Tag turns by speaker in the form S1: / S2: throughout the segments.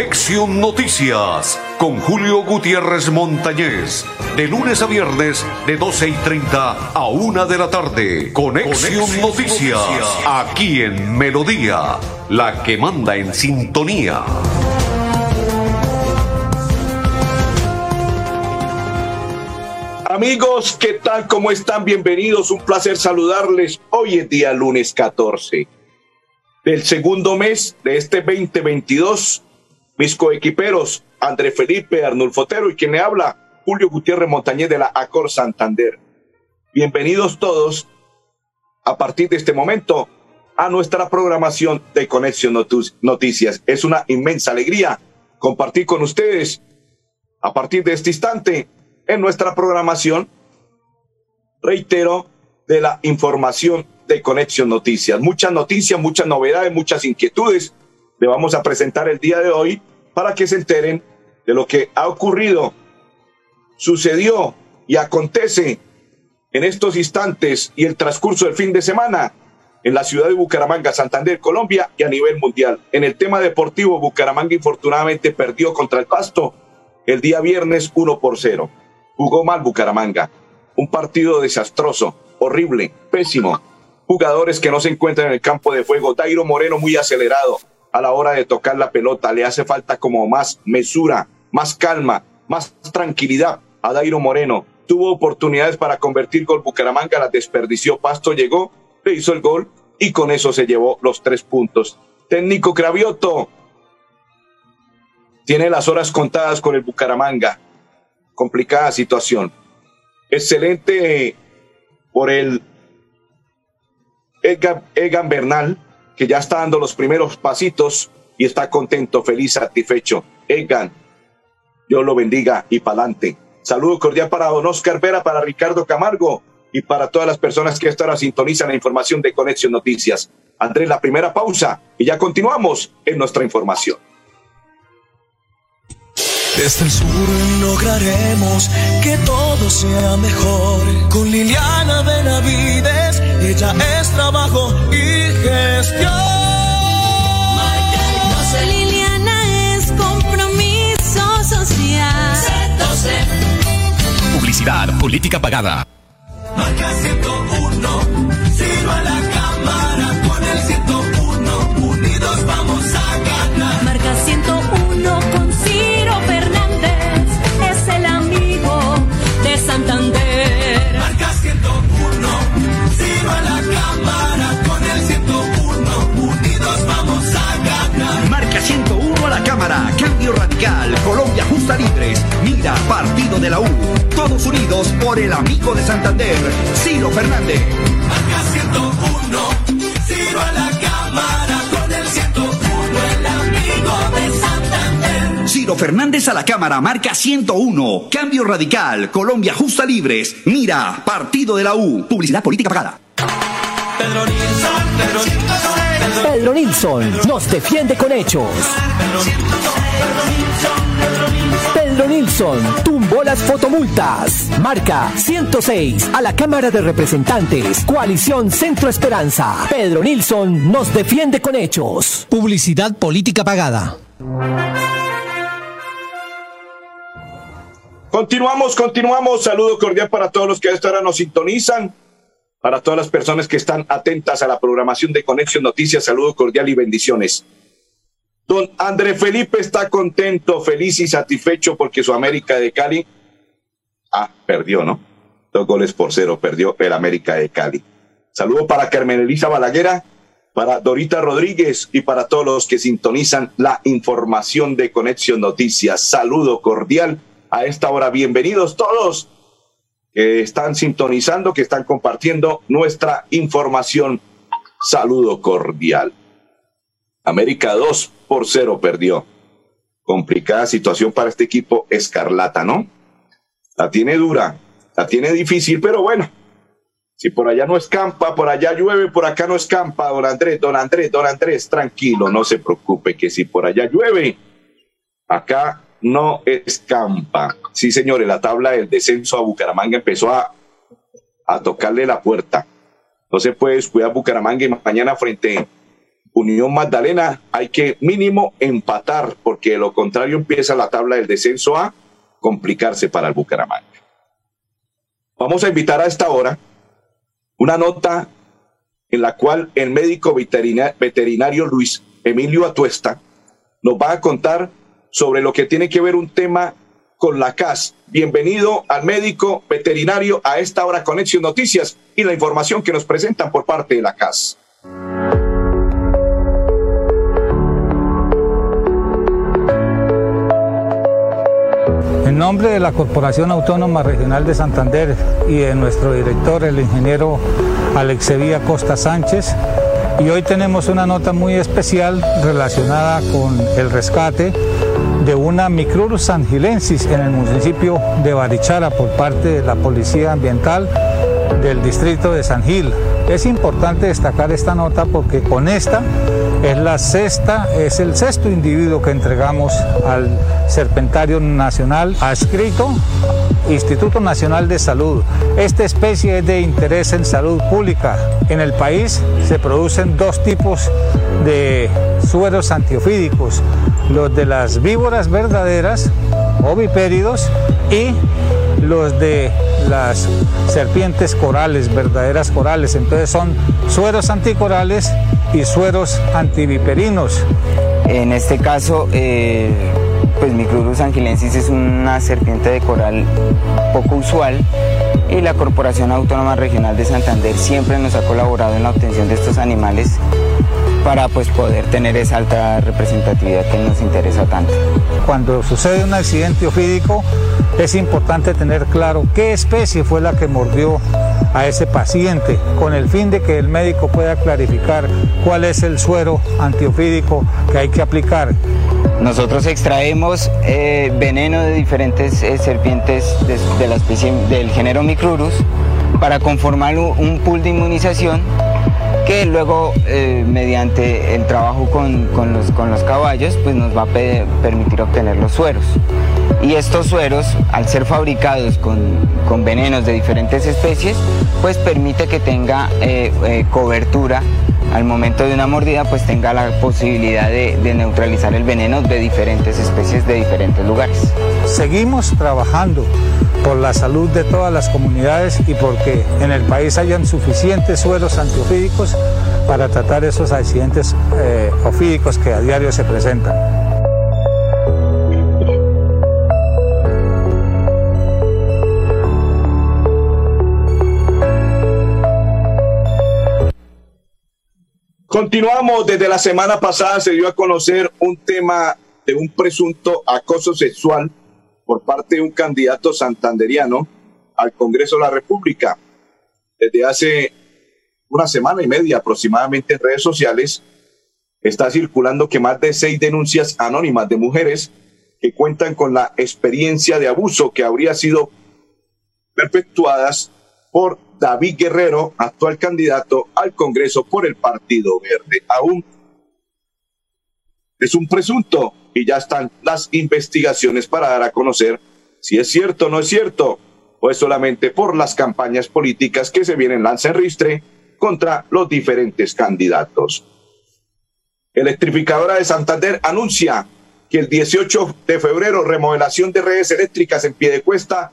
S1: Conexión Noticias con Julio Gutiérrez Montañez. De lunes a viernes de 12 y 30 a 1 de la tarde. Conexión, Noticias, Noticias, aquí en Melodía, la que manda en sintonía.
S2: Amigos, ¿qué tal? ¿Cómo están? Bienvenidos. Un placer saludarles. Hoy es día lunes 14 del segundo mes de este 2022 mis coequiperos, André Felipe Arnulfo Otero y quien le habla, Julio Gutiérrez Montañez de la Acor Santander. Bienvenidos todos a partir de este momento a nuestra programación de Conexión Noticias. Es una inmensa alegría compartir con ustedes a partir de este instante en nuestra programación, reitero, de la información de Conexión Noticias. Muchas noticias, muchas novedades, muchas inquietudes le vamos a presentar el día de hoy para que se enteren de lo que ha ocurrido, sucedió y acontece en estos instantes y el transcurso del fin de semana en la ciudad de Bucaramanga, Santander, Colombia y a nivel mundial. En el tema deportivo, Bucaramanga infortunadamente perdió contra el Pasto el día viernes 1 por 0. Jugó mal Bucaramanga. Un partido desastroso, horrible, pésimo. Jugadores que no se encuentran en el campo de fuego. Dairo Moreno muy acelerado a la hora de tocar la pelota. Le hace falta como más mesura, más calma, más tranquilidad a Dairo Moreno. Tuvo oportunidades para convertir gol Bucaramanga, la desperdició. Pasto llegó, le hizo el gol y con eso se llevó los tres puntos. Técnico Cravioto tiene las horas contadas con el Bucaramanga. Complicada situación. Excelente por el Egan Bernal, que ya está dando los primeros pasitos y está contento, feliz, satisfecho. Egan, Dios lo bendiga y pa'lante. Saludo cordial para don Oscar Vera, para Ricardo Camargo y para todas las personas que esta hora sintonizan la información de Conexión Noticias. Andrés, la primera pausa y ya continuamos en nuestra información.
S3: Desde el sur lograremos que todo sea mejor. Con Liliana Benavides, ella es trabajo y gestión.
S4: Liliana es compromiso social.
S5: Publicidad, política pagada.
S3: Marca 101, sino a la cámara con el 101, unidos vamos a ganar.
S4: Marca 101
S5: radical. Colombia justa libres. Mira, partido de la U. Todos unidos por el amigo de Santander, Ciro Fernández.
S3: Marca 101, sino a la cámara con el 101, el amigo de Santander.
S5: Ciro Fernández a la Cámara, marca 101. Cambio radical. Colombia justa libres. Mira, partido de la U. Publicidad política pagada.
S3: Pedro Nilsson, Pedro Nilsson, Pedro
S6: Nilsson nos defiende con hechos. Pedro Nilsson tumbó las fotomultas. Marca 106 a la Cámara de Representantes. Coalición Centro Esperanza. Pedro Nilsson nos defiende con hechos. Publicidad política pagada.
S2: Continuamos, continuamos. Saludo cordial para todos los que a esta hora nos sintonizan. Para todas las personas que están atentas a la programación de Conexión Noticias, saludo cordial y bendiciones. Don André Felipe está contento, feliz y satisfecho porque su América de Cali, ah, perdió, ¿no? Dos goles por cero, perdió el América de Cali. Saludo para Carmen Elisa Balaguera, para Dorita Rodríguez y para todos los que sintonizan la información de Conexión Noticias. Saludo cordial a esta hora. Bienvenidos todos que están sintonizando, que están compartiendo nuestra información. Saludo cordial. América 2 por 0 perdió. Complicada situación para este equipo escarlata, ¿no? La tiene dura, la tiene difícil, pero bueno. Si por allá no escampa, por allá llueve, por acá no escampa, don Andrés, don Andrés, don Andrés, tranquilo, no se preocupe, que si por allá llueve, acá no escampa. Sí, señores, la tabla del descenso a Bucaramanga empezó a, a tocarle la puerta. No se puede descuidar Bucaramanga y mañana frente Unión Magdalena, hay que mínimo empatar, porque de lo contrario empieza la tabla del descenso a complicarse para el Bucaramanga. Vamos a invitar a esta hora una nota en la cual el médico veterinario Luis Emilio Atuesta nos va a contar sobre lo que tiene que ver un tema con la CAS. Bienvenido al médico veterinario a esta hora Conexión Noticias y la información que nos presentan por parte de la CAS.
S7: En nombre de la Corporación Autónoma Regional de Santander y de nuestro director, el ingeniero Alexevía Costa Sánchez, y hoy tenemos una nota muy especial relacionada con el rescate de una Micrurus angilensis en el municipio de Barichara por parte de la Policía Ambiental del distrito de San Gil. Es importante destacar esta nota porque con esta es la sexta, es el sexto individuo que entregamos al Serpentario Nacional adscrito Instituto Nacional de Salud. Esta especie es de interés en salud pública. En el país se producen dos tipos de sueros antiofídicos, los de las víboras verdaderas o vipéridos y los de las serpientes corales, verdaderas corales. Entonces son sueros anticorales y sueros antiviperinos.
S8: En este caso, eh, pues Micrurus angilensis es una serpiente de coral poco usual y la Corporación Autónoma Regional de Santander siempre nos ha colaborado en la obtención de estos animales para pues poder tener esa alta representatividad que nos interesa tanto.
S7: Cuando sucede un accidente ofídico es importante tener claro qué especie fue la que mordió a ese paciente con el fin de que el médico pueda clarificar cuál es el suero antiofídico que hay que aplicar.
S8: Nosotros extraemos eh, veneno de diferentes eh, serpientes de, la especie del género Micrurus para conformar un pool de inmunización que luego eh, mediante el trabajo con, los, con, los, caballos pues nos va a permitir obtener los sueros. Y estos sueros, al ser fabricados con, con venenos de diferentes especies, pues permite que tenga eh, eh, cobertura al momento de una mordida pues tenga la posibilidad de, neutralizar el veneno de diferentes especies de diferentes lugares.
S7: Seguimos trabajando por la salud de todas las comunidades y porque en el país hayan suficientes suelos antiofídicos para tratar esos accidentes eh, ofídicos que a diario se presentan.
S2: Continuamos, desde la semana pasada se dio a conocer un tema de un presunto acoso sexual por parte de un candidato santanderiano al Congreso de la República. Desde hace una semana y media aproximadamente en redes sociales está circulando que más de seis denuncias anónimas de mujeres que cuentan con la experiencia de abuso que habría sido perpetuadas por David Guerrero, actual candidato al Congreso por el Partido Verde. Aún es un presunto y ya están las investigaciones para dar a conocer si es cierto o no es cierto, o es solamente por las campañas políticas que se vienen lanza en ristre contra los diferentes candidatos. Electrificadora de Santander anuncia que el 18 de febrero remodelación de redes eléctricas en pie de cuesta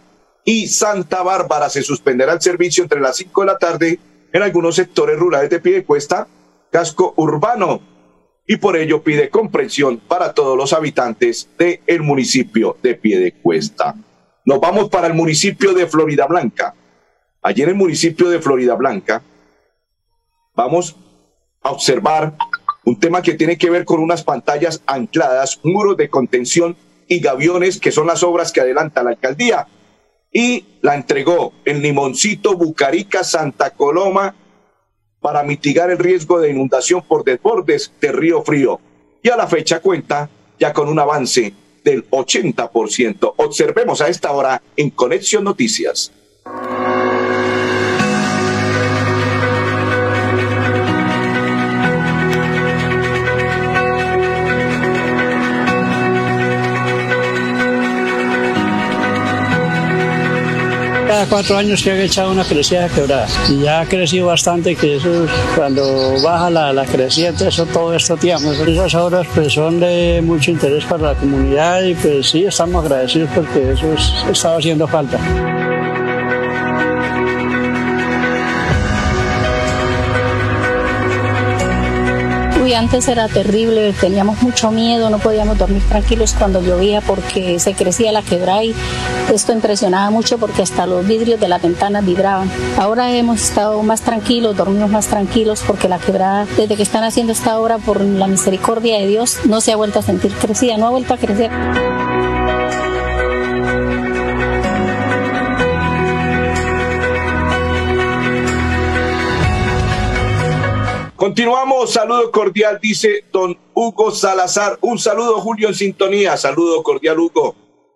S2: y Santa Bárbara se suspenderá el servicio entre las 5 de la tarde en algunos sectores rurales de pie de cuesta, casco urbano y por ello pide comprensión para todos los habitantes del el municipio de Piedecuesta. Nos vamos para el municipio de Florida Blanca. Allí en el municipio de Florida Blanca vamos a observar un tema que tiene que ver con unas pantallas ancladas, muros de contención y gaviones, que son las obras que adelanta la alcaldía. Y la entregó en Limoncito, Bucarica, Santa Coloma, para mitigar el riesgo de inundación por desbordes de Río Frío. Y a la fecha cuenta ya con un avance del 80%. Observemos a esta hora en Conexión Noticias.
S9: Cuatro años que han echado una crecida quebrada y ya ha crecido bastante, que eso cuando baja la, la creciente, eso todo esto tiempo. Esas obras pues son de mucho interés para la comunidad y pues sí, estamos agradecidos porque eso es, estaba haciendo falta.
S10: Antes era terrible, teníamos mucho miedo, no podíamos dormir tranquilos cuando llovía porque se crecía la quebrada y esto impresionaba mucho porque hasta los vidrios de las ventanas vibraban. Ahora hemos estado más tranquilos, dormimos más tranquilos porque la quebrada, desde que están haciendo esta obra por la misericordia de Dios, no se ha vuelto a sentir crecida, no ha vuelto a crecer.
S2: Continuamos, saludo cordial, dice don Hugo Salazar. Un saludo, Julio, en sintonía. Saludo cordial, Hugo.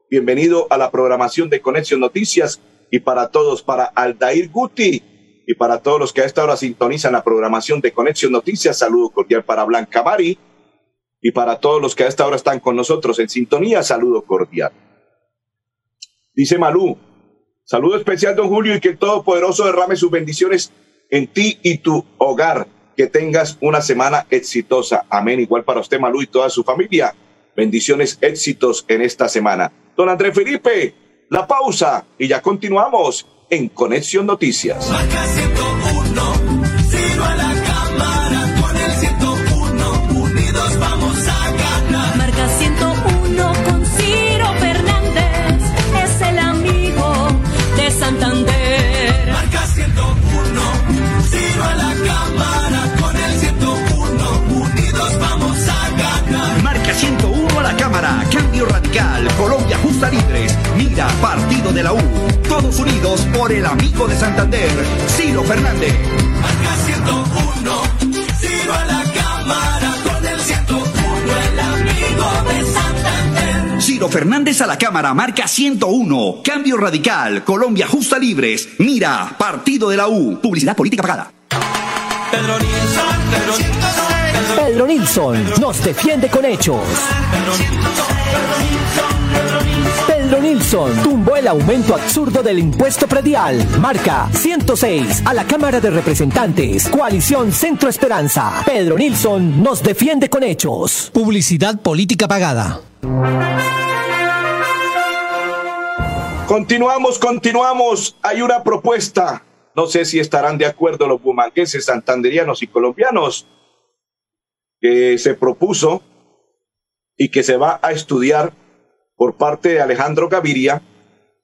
S2: Bienvenido a la programación de Conexión Noticias y para todos, para Aldair Guti y para todos los que a esta hora sintonizan la programación de Conexión Noticias. Saludo cordial para Blanca Mari y para todos los que a esta hora están con nosotros en sintonía. Saludo cordial. Dice Malú, saludo especial, don Julio, y que el Todopoderoso derrame sus bendiciones en ti y tu hogar que tengas una semana exitosa. Amén. Igual para usted, Malú, y toda su familia. Bendiciones, éxitos en esta semana. Don Andrés Felipe, la pausa y ya continuamos en Conexión Noticias.
S5: Cámara, marca 101, Cambio Radical, Colombia Justa Libres, Mira, Partido de la U, publicidad política pagada.
S3: Pedro Nilsson, Pedro Nilsson, Pedro
S6: Pedro Nilsson nos defiende con hechos. Pedro Nilsson tumbó el aumento absurdo del impuesto predial. Marca 106 a la Cámara de Representantes. Coalición Centro Esperanza. Pedro Nilsson nos defiende con hechos.
S11: Publicidad política pagada.
S2: Continuamos, continuamos. Hay una propuesta. No sé si estarán de acuerdo los bumangueses, santanderianos y colombianos que se propuso y que se va a estudiar por parte de Alejandro Gaviria,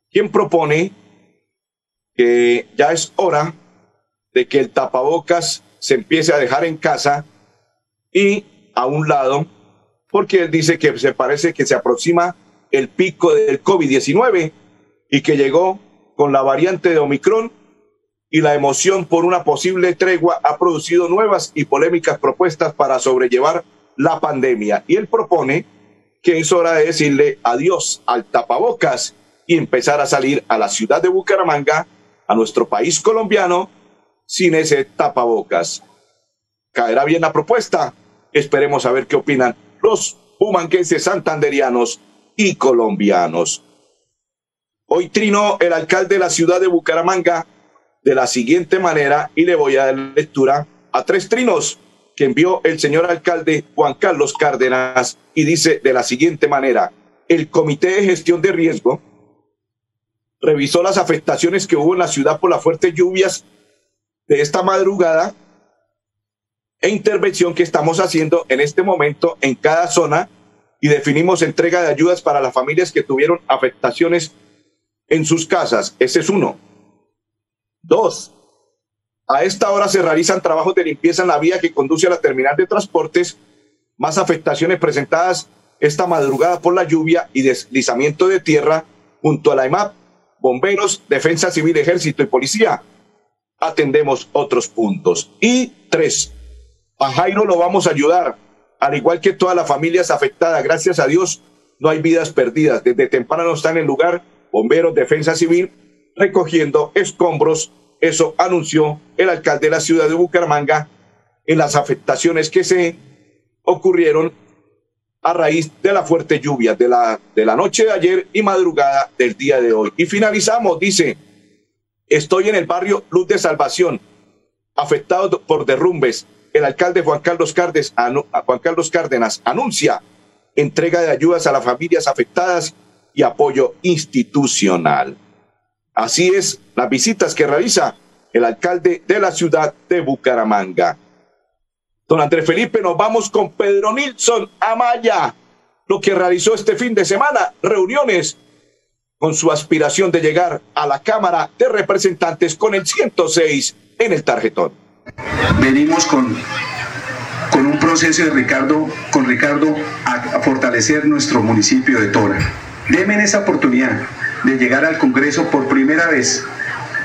S2: quien propone que ya es hora de que el tapabocas se empiece a dejar en casa y a un lado, porque él dice que se parece que se aproxima el pico del COVID-19 y que llegó con la variante de Omicron y la emoción por una posible tregua ha producido nuevas y polémicas propuestas para sobrellevar la pandemia. Y él propone que es hora de decirle adiós al tapabocas y empezar a salir a la ciudad de Bucaramanga, a nuestro país colombiano, sin ese tapabocas. ¿Caerá bien la propuesta? Esperemos a ver qué opinan los humanquenses santanderianos y colombianos. Hoy trinó el alcalde de la ciudad de Bucaramanga de la siguiente manera y le voy a dar lectura a tres trinos que envió el señor alcalde Juan Carlos Cárdenas y dice de la siguiente manera, el Comité de Gestión de Riesgo revisó las afectaciones que hubo en la ciudad por las fuertes lluvias de esta madrugada e intervención que estamos haciendo en este momento en cada zona y definimos entrega de ayudas para las familias que tuvieron afectaciones en sus casas. Ese es uno. Dos, a esta hora se realizan trabajos de limpieza en la vía que conduce a la terminal de transportes, más afectaciones presentadas esta madrugada por la lluvia y deslizamiento de tierra junto a la EMAP, bomberos, defensa civil, ejército y policía. Atendemos otros puntos. Y tres, a Jairo lo vamos a ayudar, al igual que todas las familias afectadas. Gracias a Dios, no hay vidas perdidas. Desde temprano están en el lugar bomberos, defensa civil, recogiendo escombros. Eso anunció el alcalde de la ciudad de Bucaramanga en las afectaciones que se ocurrieron a raíz de la fuerte lluvia de la, de la noche de ayer y madrugada del día de hoy. Y finalizamos, dice, Estoy en el barrio Luz de Salvación, afectado por derrumbes. El alcalde Juan Carlos, Cárdenas, Juan Carlos Cárdenas anuncia entrega de ayudas a las familias afectadas y apoyo institucional. Así es las visitas que realiza el alcalde de la ciudad de Bucaramanga. Don Andrés Felipe, nos vamos con Pedro Nilsson Amaya, lo que realizó este fin de semana, reuniones con su aspiración de llegar a la Cámara de Representantes con el 106 en el tarjetón.
S12: Venimos con, con un proceso de Ricardo, con Ricardo a, fortalecer nuestro municipio de Tora. Denme esa oportunidad de llegar al Congreso por primera vez.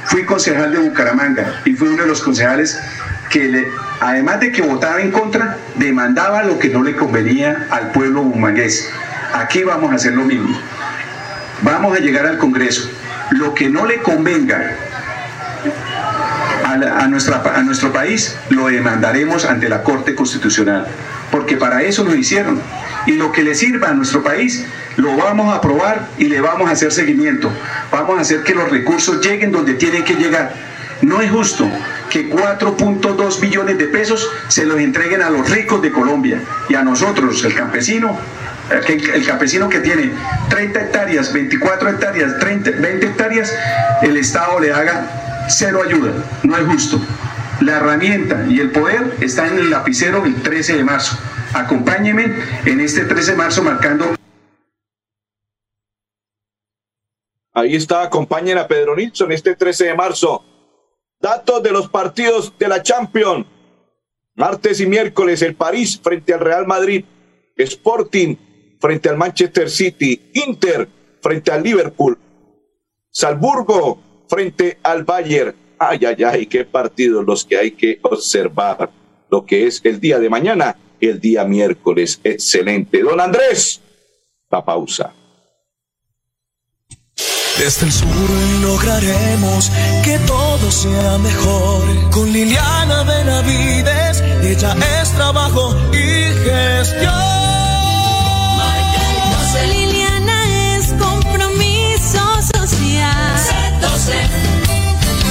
S12: Fui concejal de Bucaramanga y fui uno de los concejales que, le, además de que votaba en contra, demandaba lo que no le convenía al pueblo bumangués. Aquí vamos a hacer lo mismo Vamos a llegar al Congreso. Lo que no le convenga a, nuestra, a nuestro país lo demandaremos ante la Corte Constitucional, porque para eso lo hicieron. Y lo que le sirva a nuestro país lo vamos a aprobar y le vamos a hacer seguimiento. Vamos a hacer que los recursos lleguen donde tienen que llegar. No es justo que 4.2 billones de pesos se los entreguen a los ricos de Colombia y a nosotros, el campesino, el campesino que tiene 30 hectáreas, 24 hectáreas, 30, 20 hectáreas, el Estado le haga cero ayuda. No es justo. La herramienta y el poder está en el lapicero el 13 de marzo. Acompáñenme en este 13 de marzo marcando.
S2: Ahí está, acompañen a Pedro Nilsson este 13 de marzo. Datos de los partidos de la Champions. Martes y miércoles el París frente al Real Madrid. Sporting frente al Manchester City, Inter frente al Liverpool, Salzburgo frente al Bayern. Ay, ay, ay, qué partidos los que hay que observar. Lo que es el día de mañana, el día miércoles. Excelente. Don Andrés, la pausa.
S3: Desde el sur lograremos que todo sea mejor. Con Liliana Benavides, ella es trabajo y gestión.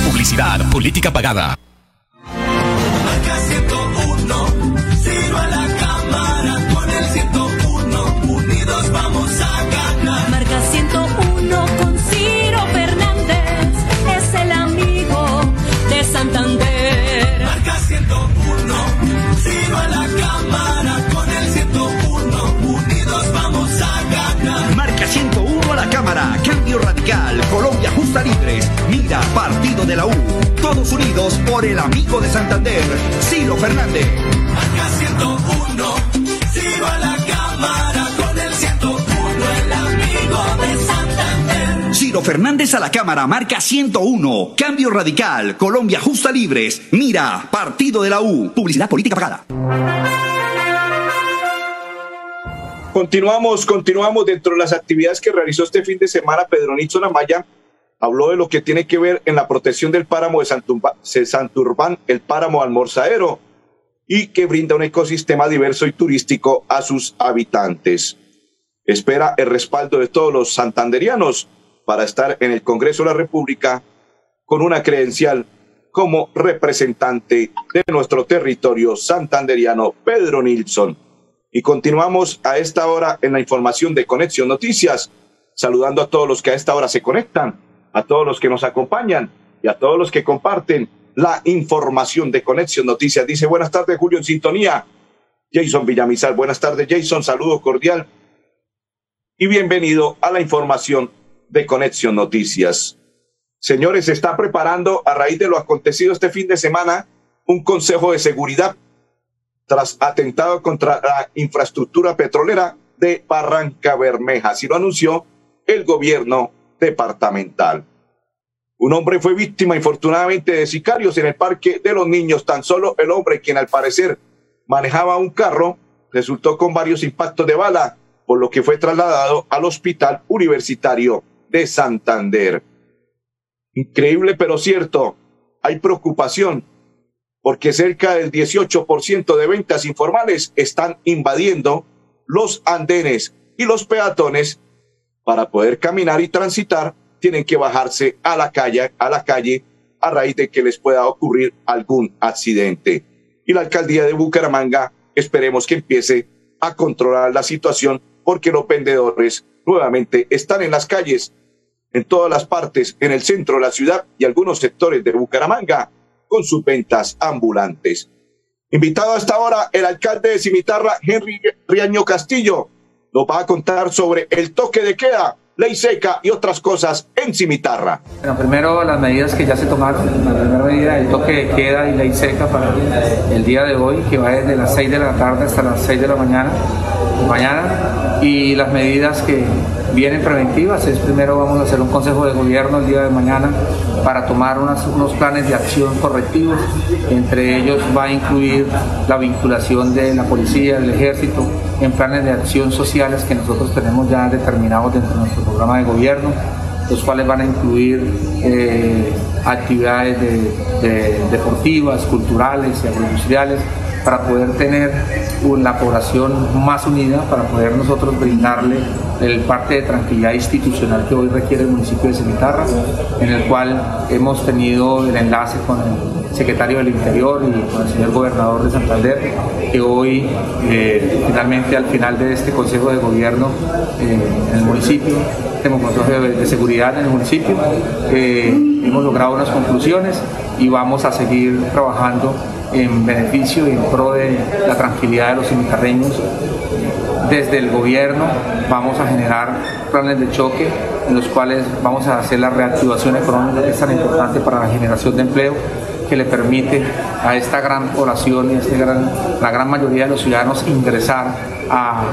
S11: Publicidad, política pagada.
S5: Cambio radical, Colombia justa libres. Mira, partido de la U. Todos unidos por el amigo de Santander, Ciro Fernández.
S3: Marca 101, Ciro a la cámara con el 101, el amigo de Santander.
S5: Ciro Fernández a la cámara, marca 101. Cambio radical, Colombia justa libres. Mira, partido de la U. Publicidad política pagada.
S2: Continuamos, continuamos dentro de las actividades que realizó este fin de semana Pedro Nixon Amaya. Habló de lo que tiene que ver en la protección del páramo de Santurbán, el páramo almorzaero, y que brinda un ecosistema diverso y turístico a sus habitantes. Espera el respaldo de todos los santanderianos para estar en el Congreso de la República con una credencial como representante de nuestro territorio santanderiano, Pedro Nilsson. Y continuamos a esta hora en la información de Conexión Noticias, saludando a todos los que a esta hora se conectan, a todos los que nos acompañan y a todos los que comparten la información de Conexión Noticias. Dice buenas tardes, Julio, en sintonía. Jason Villamizar, buenas tardes, Jason, saludo cordial y bienvenido a la información de Conexión Noticias. Señores, se está preparando a raíz de lo acontecido este fin de semana un Consejo de Seguridad tras atentado contra la infraestructura petrolera de Barranca Bermeja. Así lo anunció el gobierno departamental. Un hombre fue víctima, infortunadamente, de sicarios en el Parque de los Niños. Tan solo el hombre, quien al parecer manejaba un carro, resultó con varios impactos de bala, por lo que fue trasladado al Hospital Universitario de Santander. Increíble, pero cierto, hay preocupación porque cerca del 18% de ventas informales están invadiendo los andenes y los peatones para poder caminar y transitar tienen que bajarse a la calle, a la calle a raíz de que les pueda ocurrir algún accidente. Y la alcaldía de Bucaramanga esperemos que empiece a controlar la situación porque los vendedores nuevamente están en las calles, en todas las partes, en el centro de la ciudad y algunos sectores de Bucaramanga con sus ventas ambulantes. Invitado hasta ahora el alcalde de Cimitarra, Henry Riaño Castillo, nos va a contar sobre el toque de queda, ley seca y otras cosas en Cimitarra.
S13: Bueno, primero las medidas que ya se tomaron. La primera medida, el toque de queda y ley seca para el día de hoy, que va desde las 6 de la tarde hasta las 6 de la mañana. mañana y las medidas que vienen preventivas es primero vamos a hacer un consejo de gobierno el día de mañana para tomar unos planes de acción correctivos. Entre ellos va a incluir la vinculación de la policía, del ejército, en planes de acción sociales que nosotros tenemos ya determinados dentro de nuestro programa de gobierno, los cuales van a incluir eh, actividades deportivas, culturales y agroindustriales para poder tener una población más unida, para poder nosotros brindarle el parte de tranquilidad institucional que hoy requiere el municipio de Cimitarra, en el cual hemos tenido el enlace con el secretario del Interior y con el señor gobernador de Santander, que hoy eh, finalmente al final de este Consejo de Gobierno eh, en el municipio, tenemos consejo de, seguridad en el municipio, eh, hemos logrado unas conclusiones y vamos a seguir trabajando en beneficio y en pro de la tranquilidad de los cimitarreños. Desde el gobierno vamos a generar planes de choque en los cuales vamos a hacer la reactivación económica que es tan importante para la generación de empleo que le permite a esta gran población y a este la gran mayoría de los ciudadanos ingresar a,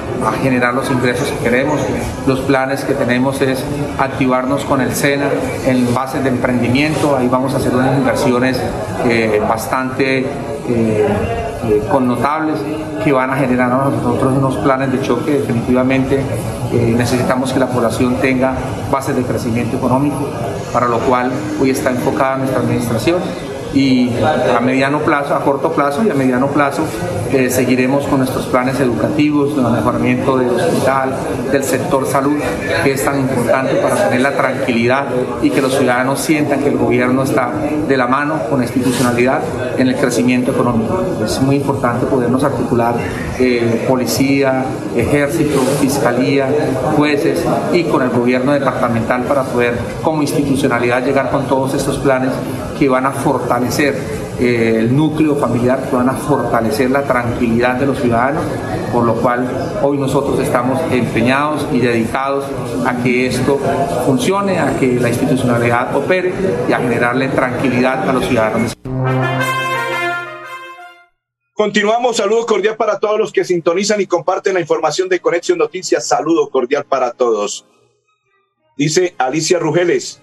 S13: generar los ingresos que queremos. Los planes que tenemos es activarnos con el SENA en bases de emprendimiento, ahí vamos a hacer unas inversiones eh, bastante... Eh, eh, connotables que van a generar nosotros unos planes de choque. Definitivamente necesitamos que la población tenga bases de crecimiento económico, para lo cual hoy está enfocada nuestra administración y a mediano plazo, a corto plazo y a mediano plazo eh, seguiremos con nuestros planes educativos, el mejoramiento del hospital, del sector salud, que es tan importante para tener la tranquilidad y que los ciudadanos sientan que el gobierno está de la mano con la institucionalidad en el crecimiento económico. Es muy importante podernos articular eh, policía, ejército, fiscalía, jueces y con el gobierno departamental para poder como institucionalidad llegar con todos estos planes que van a fortalecer eh, el núcleo familiar, que van a fortalecer la tranquilidad de los ciudadanos, por lo cual hoy nosotros estamos empeñados y dedicados a que esto funcione, a que la institucionalidad opere y a generarle tranquilidad a los ciudadanos.
S2: Continuamos, saludo cordial para todos los que sintonizan y comparten la información de Conexión Noticias. Saludo cordial para todos. Dice Alicia Rugeles,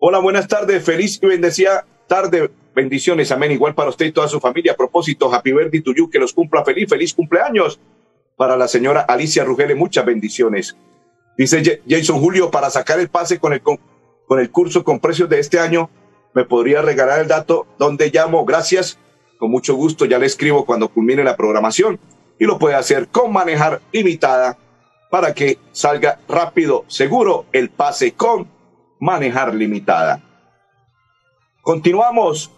S2: Hola, buenas tardes. Feliz y bendecida tarde. Bendiciones, amén. Igual para usted y toda su familia. A propósito, Happy Birthday to you, que los cumpla feliz, feliz cumpleaños. Para la señora Alicia Rugele, muchas bendiciones. Dice Jason Julio, para sacar el pase con el, con, el curso con precios de este año, me podría regalar el dato donde llamo. Gracias. Con mucho gusto, ya le escribo cuando culmine la programación. Y lo puede hacer con manejar limitada para que salga rápido, seguro el pase con manejar limitada. Continuamos.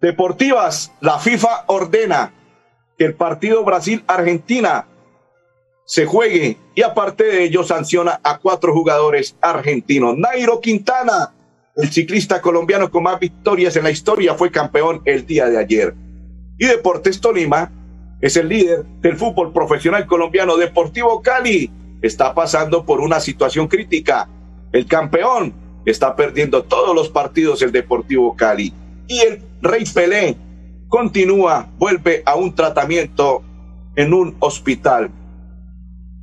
S2: Deportivas, la FIFA ordena que el partido Brasil-Argentina se juegue y aparte de ello sanciona a cuatro jugadores argentinos. Nairo Quintana, el ciclista colombiano con más victorias en la historia, fue campeón el día de ayer. Y Deportes Tolima es el líder del fútbol profesional colombiano. Deportivo Cali está pasando por una situación crítica el campeón está perdiendo todos los partidos el Deportivo Cali. Y el Rey Pelé continúa, vuelve a un tratamiento en un hospital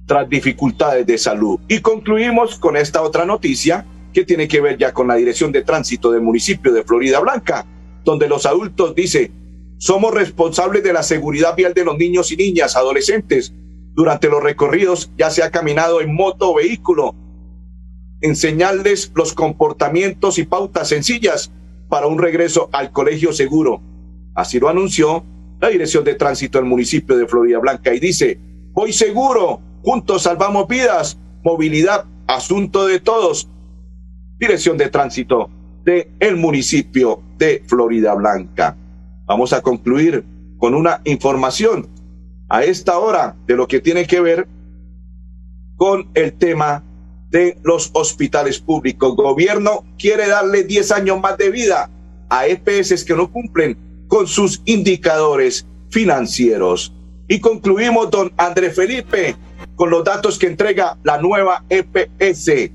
S2: tras dificultades de salud. Y concluimos con esta otra noticia que tiene que ver ya con la dirección de tránsito del municipio de Florida Blanca, donde los adultos dicen, somos responsables de la seguridad vial de los niños y niñas, adolescentes. Durante los recorridos ya se ha caminado en moto o vehículo enseñarles los comportamientos y pautas sencillas para un regreso al colegio seguro. Así lo anunció la Dirección de Tránsito del municipio de Florida Blanca y dice, voy seguro, juntos salvamos vidas, movilidad, asunto de todos. Dirección de Tránsito del el municipio de Florida Blanca. Vamos a concluir con una información a esta hora de lo que tiene que ver con el tema de los hospitales públicos. Gobierno quiere darle 10 años más de vida a EPS que no cumplen con sus indicadores financieros. Y concluimos, don André Felipe, con los datos que entrega la nueva EPS.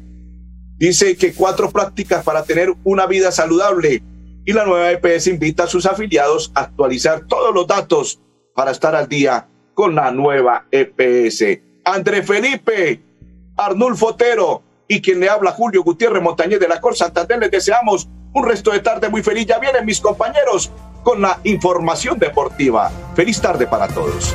S2: Dice que cuatro prácticas para tener una vida saludable y la nueva EPS invita a sus afiliados a actualizar todos los datos para estar al día con la nueva EPS. André Felipe, Arnulfo Otero y quien le habla Julio Gutiérrez Montañez de la Cor Santander, les deseamos un resto de tarde muy feliz. Ya vienen mis compañeros con la información deportiva. Feliz tarde para todos.